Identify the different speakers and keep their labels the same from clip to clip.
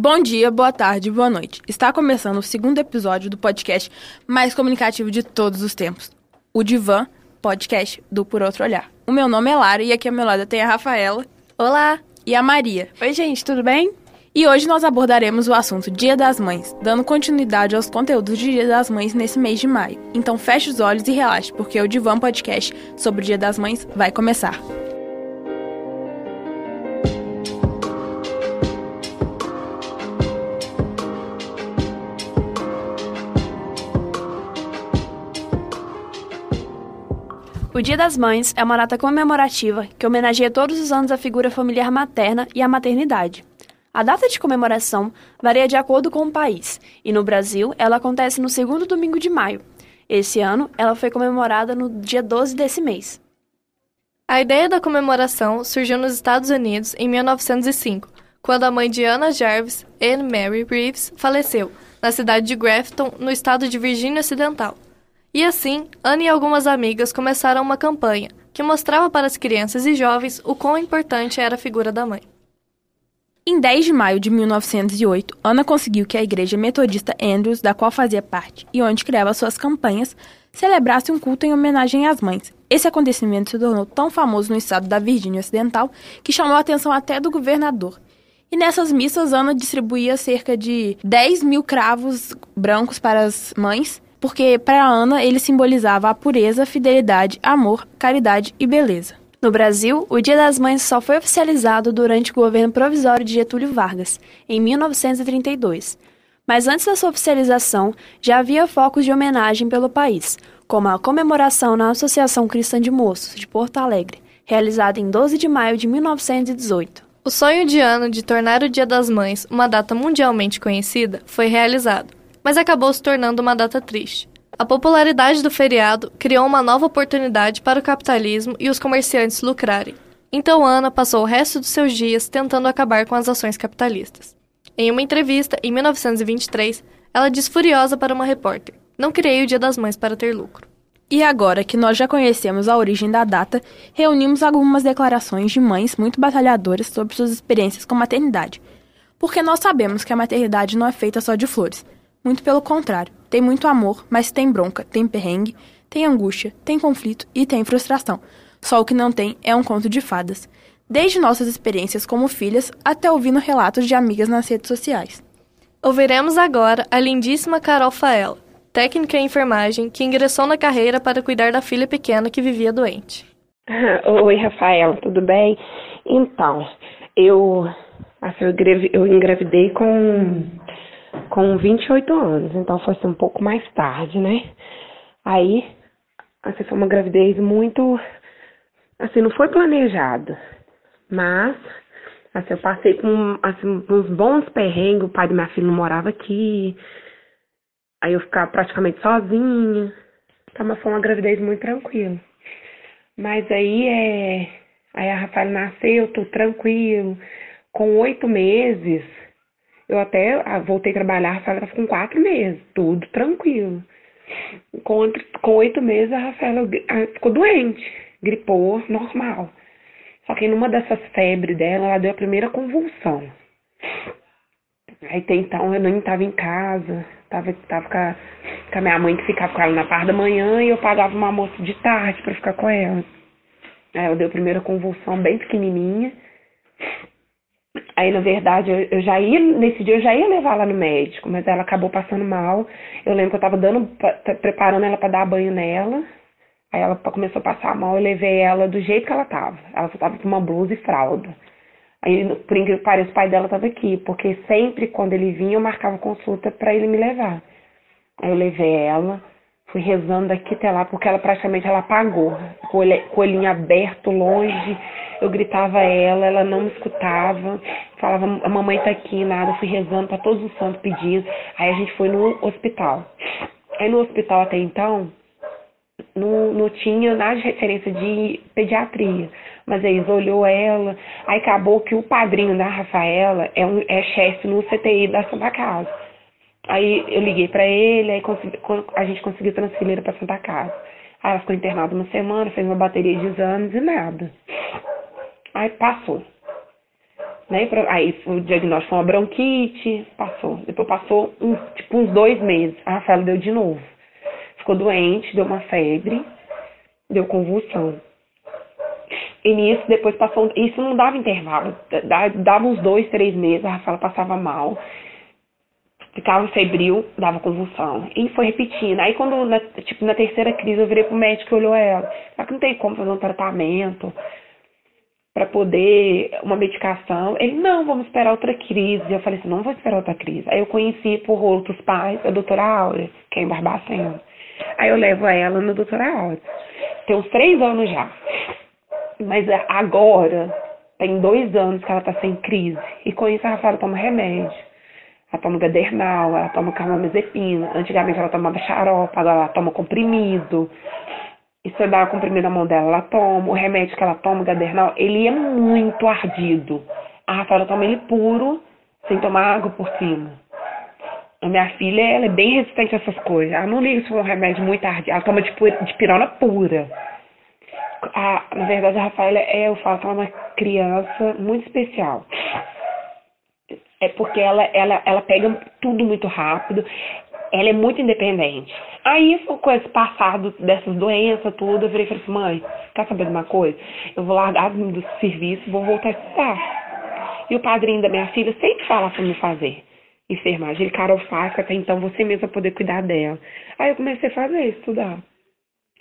Speaker 1: Bom dia, boa tarde, boa noite. Está começando o segundo episódio do podcast mais comunicativo de todos os tempos, o Divan Podcast do Por Outro Olhar. O meu nome é Lara e aqui ao meu lado tem a Rafaela.
Speaker 2: Olá!
Speaker 1: E a Maria.
Speaker 2: Oi, gente, tudo bem?
Speaker 1: E hoje nós abordaremos o assunto Dia das Mães, dando continuidade aos conteúdos de Dia das Mães nesse mês de maio. Então feche os olhos e relaxe, porque o Divan Podcast sobre o Dia das Mães vai começar.
Speaker 2: O Dia das Mães é uma data comemorativa que homenageia todos os anos a figura familiar materna e a maternidade. A data de comemoração varia de acordo com o país, e no Brasil ela acontece no segundo domingo de maio. Esse ano, ela foi comemorada no dia 12 desse mês.
Speaker 3: A ideia da comemoração surgiu nos Estados Unidos em 1905, quando a mãe de Anna Jarvis, Anne Mary Reeves, faleceu, na cidade de Grafton, no estado de Virgínia Ocidental. E assim, Anne e algumas amigas começaram uma campanha que mostrava para as crianças e jovens o quão importante era a figura da mãe.
Speaker 1: Em 10 de maio de 1908, Ana conseguiu que a Igreja Metodista Andrews, da qual fazia parte e onde criava suas campanhas, celebrasse um culto em homenagem às mães. Esse acontecimento se tornou tão famoso no estado da Virgínia Ocidental que chamou a atenção até do governador. E nessas missas, Ana distribuía cerca de 10 mil cravos brancos para as mães porque para Ana ele simbolizava a pureza, fidelidade, amor, caridade e beleza.
Speaker 2: No Brasil, o Dia das Mães só foi oficializado durante o governo provisório de Getúlio Vargas, em 1932. Mas antes da sua oficialização, já havia focos de homenagem pelo país, como a comemoração na Associação Cristã de Moços, de Porto Alegre, realizada em 12 de maio de 1918.
Speaker 3: O sonho de Ana de tornar o Dia das Mães uma data mundialmente conhecida foi realizado mas acabou se tornando uma data triste. A popularidade do feriado criou uma nova oportunidade para o capitalismo e os comerciantes lucrarem. Então Ana passou o resto dos seus dias tentando acabar com as ações capitalistas. Em uma entrevista, em 1923, ela diz furiosa para uma repórter: Não criei o Dia das Mães para ter lucro.
Speaker 1: E agora que nós já conhecemos a origem da data, reunimos algumas declarações de mães muito batalhadoras sobre suas experiências com maternidade. Porque nós sabemos que a maternidade não é feita só de flores, muito pelo contrário, tem muito amor, mas tem bronca, tem perrengue, tem angústia, tem conflito e tem frustração. Só o que não tem é um conto de fadas. Desde nossas experiências como filhas até ouvindo relatos de amigas nas redes sociais.
Speaker 3: Ouviremos agora a lindíssima Carol Faela, técnica em enfermagem, que ingressou na carreira para cuidar da filha pequena que vivia doente.
Speaker 4: Oi, Rafaela, tudo bem? Então, eu, assim, eu engravidei com com 28 anos, então foi um pouco mais tarde, né? Aí, assim, foi uma gravidez muito, assim, não foi planejada, mas, assim, eu passei por assim, uns bons perrengues, o pai do minha filha não morava aqui, aí eu ficava praticamente sozinha, então, mas foi uma gravidez muito tranquila. Mas aí, é, aí a Rafaela nasceu, tô tranquilo, com oito meses, eu até ah, voltei a trabalhar, a Rafaela estava com quatro meses, tudo tranquilo. Com, com oito meses, a Rafaela ah, ficou doente, gripou, normal. Só que numa dessas febres dela, ela deu a primeira convulsão. Aí até então eu nem estava em casa, tava, tava com, a, com a minha mãe que ficava com ela na parte da manhã e eu pagava uma moça de tarde para ficar com ela. Aí eu dei a primeira convulsão bem pequenininha. Aí, na verdade, eu, já ia, nesse dia eu já ia levar ela no médico, mas ela acabou passando mal. Eu lembro que eu tava dando, preparando ela para dar banho nela. Aí ela começou a passar mal, eu levei ela do jeito que ela tava. Ela só tava com uma blusa e fralda. Aí, por incrível que pareça, o pai dela tava aqui, porque sempre quando ele vinha eu marcava consulta para ele me levar. Aí eu levei ela, fui rezando daqui até lá, porque ela praticamente ela apagou, olhinho aberto, longe. Eu gritava a ela, ela não me escutava. Falava, a mamãe tá aqui, nada. Fui rezando para todos os santos pedidos. Aí a gente foi no hospital. Aí no hospital até então, não, não tinha nada de referência de pediatria. Mas eles olhou ela, aí acabou que o padrinho da Rafaela é, um, é chefe no CTI da Santa Casa. Aí eu liguei para ele, aí consegui, a gente conseguiu transferir ele para Santa Casa. Aí ela ficou internada uma semana, fez uma bateria de exames e nada. Aí passou. Né? Aí o diagnóstico foi uma bronquite, passou. Depois passou um, tipo uns dois meses. A Rafaela deu de novo. Ficou doente, deu uma febre, deu convulsão. E nisso, depois passou. Isso não dava intervalo. Dava uns dois, três meses, a Rafaela passava mal. Ficava febril, dava convulsão. E foi repetindo. Aí quando, na, tipo, na terceira crise, eu virei pro médico e olhou ela. Só que não tem como fazer um tratamento para poder uma medicação. Ele, não, vamos esperar outra crise. Eu falei assim, não vou esperar outra crise. Aí eu conheci por outros pais a doutora Áurea, que é em Barbacena. Aí eu levo ela na doutora Áurea. Tem uns três anos já. Mas agora, tem dois anos que ela tá sem crise. E com isso a Rafaela toma remédio. Ela toma gadernal, ela toma carbamazepina. Antigamente ela tomava xarope, agora ela toma comprimido. E se eu dar comprimido na mão dela, ela toma. O remédio que ela toma, gadernal, ele é muito ardido. A Rafaela toma ele puro, sem tomar água por cima. A minha filha, ela é bem resistente a essas coisas. Ela não liga se for um remédio muito ardido. Ela toma de, de pirona pura. A, na verdade, a Rafaela, é, eu falo ela é uma criança muito especial. É porque ela, ela, ela pega tudo muito rápido ela é muito independente. Aí, com esse passado dessas doenças, tudo, eu virei e falei assim, mãe, saber de uma coisa? Eu vou largar do serviço e vou voltar a estudar. E o padrinho da minha filha sempre fala para me fazer enfermagem. Ele, Carol, faz, até então você mesma poder cuidar dela. Aí eu comecei a fazer, estudar.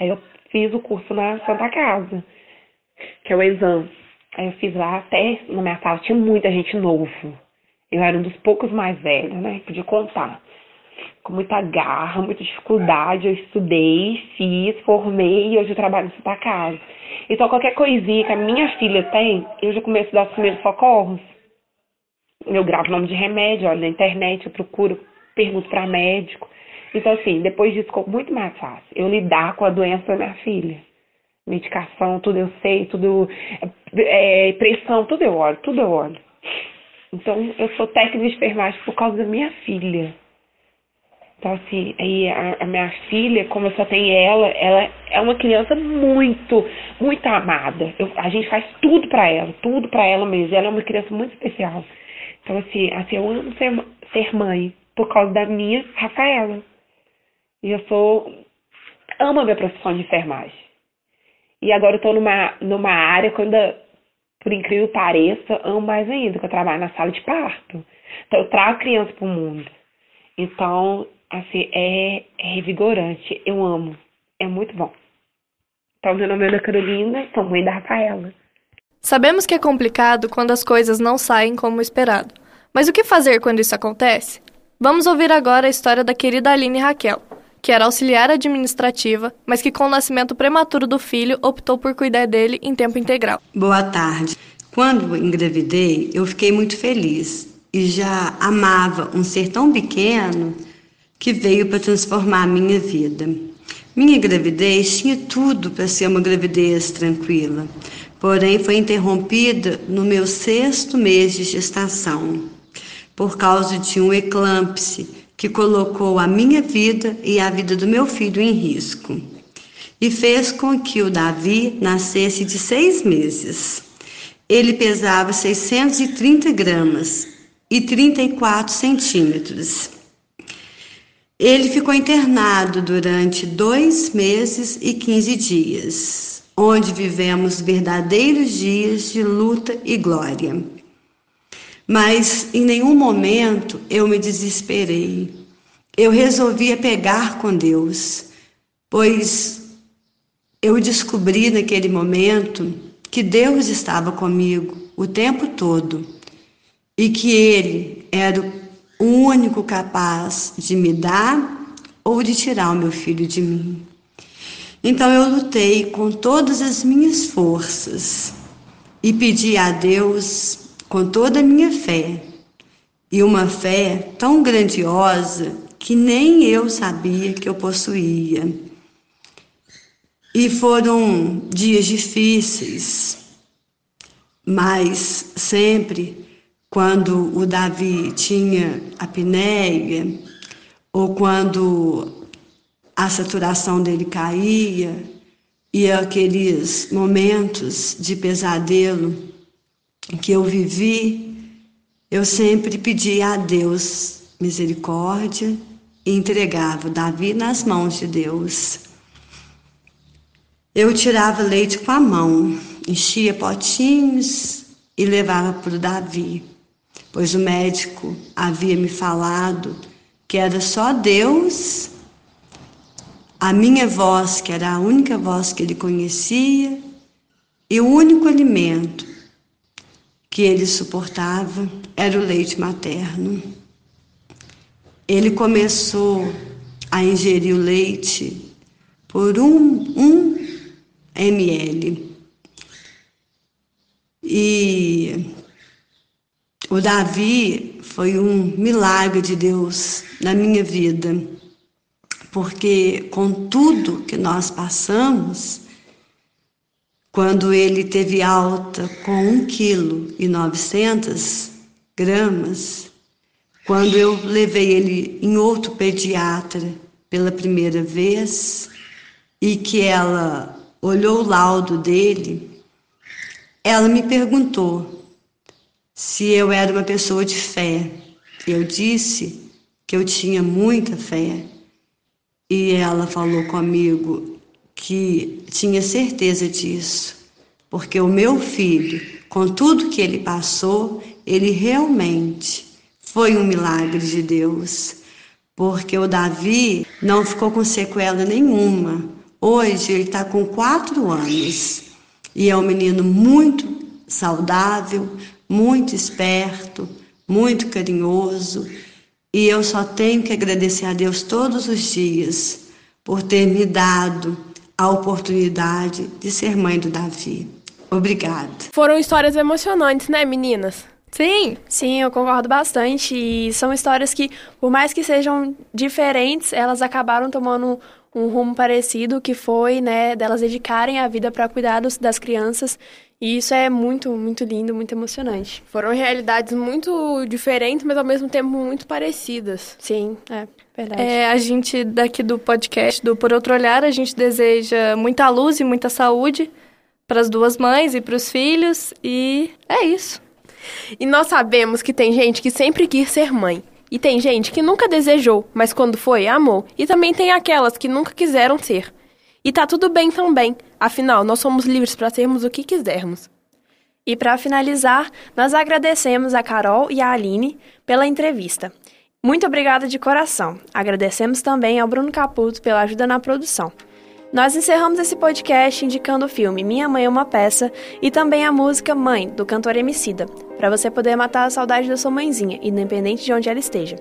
Speaker 4: Aí eu fiz o curso na Santa Casa, que é o exame. Aí eu fiz lá até na minha sala tinha muita gente novo. Eu era um dos poucos mais velhos, né? Podia contar com muita garra, muita dificuldade. Eu estudei, fiz, formei e hoje eu trabalho em Santa Casa. Então, qualquer coisinha que a minha filha tem, eu já começo a dar os primeiros socorros. Eu gravo nome de remédio, olho na internet, eu procuro, pergunto para médico. Então, assim, depois disso ficou muito mais fácil eu lidar com a doença da minha filha. Medicação, tudo eu sei, tudo. É, pressão, tudo eu olho, tudo eu olho. Então, eu sou técnica de enfermagem por causa da minha filha. Então, assim, aí a, a, minha filha, como eu só tenho ela, ela é uma criança muito, muito amada. Eu, a gente faz tudo para ela, tudo para ela mesmo. Ela é uma criança muito especial. Então, assim, assim eu amo ser, ser mãe por causa da minha Rafaela. E eu sou. amo a minha profissão de enfermagem. E agora eu tô numa, numa área quando, por incrível que pareça, amo mais ainda, que eu trabalho na sala de parto. Então, eu trago criança pro mundo. Então, assim, é, é revigorante. Eu amo. É muito bom. Então, meu nome é Ana Carolina, sou mãe da Rafaela.
Speaker 3: Sabemos que é complicado quando as coisas não saem como esperado. Mas o que fazer quando isso acontece? Vamos ouvir agora a história da querida Aline Raquel, que era auxiliar administrativa, mas que com o nascimento prematuro do filho optou por cuidar dele em tempo integral.
Speaker 5: Boa tarde. Quando engravidei, eu fiquei muito feliz e já amava um ser tão pequeno que veio para transformar a minha vida. Minha gravidez tinha tudo para ser uma gravidez tranquila, porém foi interrompida no meu sexto mês de gestação, por causa de um eclâmpse que colocou a minha vida e a vida do meu filho em risco e fez com que o Davi nascesse de seis meses. Ele pesava 630 gramas e 34 centímetros. Ele ficou internado durante dois meses e quinze dias, onde vivemos verdadeiros dias de luta e glória. Mas em nenhum momento eu me desesperei. Eu resolvi pegar com Deus, pois eu descobri naquele momento que Deus estava comigo o tempo todo e que Ele era o único capaz de me dar ou de tirar o meu filho de mim. Então eu lutei com todas as minhas forças e pedi a Deus com toda a minha fé, e uma fé tão grandiosa que nem eu sabia que eu possuía. E foram dias difíceis, mas sempre quando o Davi tinha apneia ou quando a saturação dele caía e aqueles momentos de pesadelo que eu vivi, eu sempre pedia a Deus misericórdia e entregava Davi nas mãos de Deus. Eu tirava leite com a mão, enchia potinhos e levava para o Davi, pois o médico havia me falado que era só Deus, a minha voz, que era a única voz que ele conhecia, e o único alimento que ele suportava era o leite materno. Ele começou a ingerir o leite por um, um ml. E o Davi foi um milagre de Deus na minha vida, porque com tudo que nós passamos, quando ele teve alta com 1 quilo e 900 gramas, quando eu levei ele em outro pediatra pela primeira vez e que ela olhou o laudo dele, ela me perguntou se eu era uma pessoa de fé. Eu disse que eu tinha muita fé. E ela falou comigo que tinha certeza disso, porque o meu filho, com tudo que ele passou, ele realmente foi um milagre de Deus, porque o Davi não ficou com sequela nenhuma. Hoje ele está com quatro anos e é um menino muito saudável, muito esperto, muito carinhoso. E eu só tenho que agradecer a Deus todos os dias por ter me dado a oportunidade de ser mãe do Davi. Obrigada.
Speaker 1: Foram histórias emocionantes, né, meninas?
Speaker 2: Sim, sim, eu concordo bastante. E são histórias que, por mais que sejam diferentes, elas acabaram tomando um rumo parecido, que foi, né, delas dedicarem a vida para cuidar das crianças. E isso é muito, muito lindo, muito emocionante.
Speaker 1: Foram realidades muito diferentes, mas ao mesmo tempo muito parecidas.
Speaker 2: Sim, é verdade.
Speaker 3: É, a gente daqui do podcast do Por Outro Olhar, a gente deseja muita luz e muita saúde para as duas mães e para os filhos. E é isso.
Speaker 1: E nós sabemos que tem gente que sempre quis ser mãe. E tem gente que nunca desejou, mas quando foi, amou. E também tem aquelas que nunca quiseram ser. E tá tudo bem também, afinal, nós somos livres para sermos o que quisermos.
Speaker 2: E para finalizar, nós agradecemos a Carol e a Aline pela entrevista. Muito obrigada de coração. Agradecemos também ao Bruno Caputo pela ajuda na produção. Nós encerramos esse podcast indicando o filme Minha Mãe é uma Peça e também a música Mãe, do cantor Emicida, para você poder matar a saudade da sua mãezinha, independente de onde ela esteja.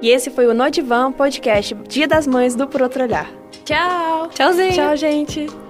Speaker 2: E esse foi o Notivan Podcast Dia das Mães do Por Outro Olhar.
Speaker 1: Tchau!
Speaker 3: Tchauzinho!
Speaker 2: Tchau, gente!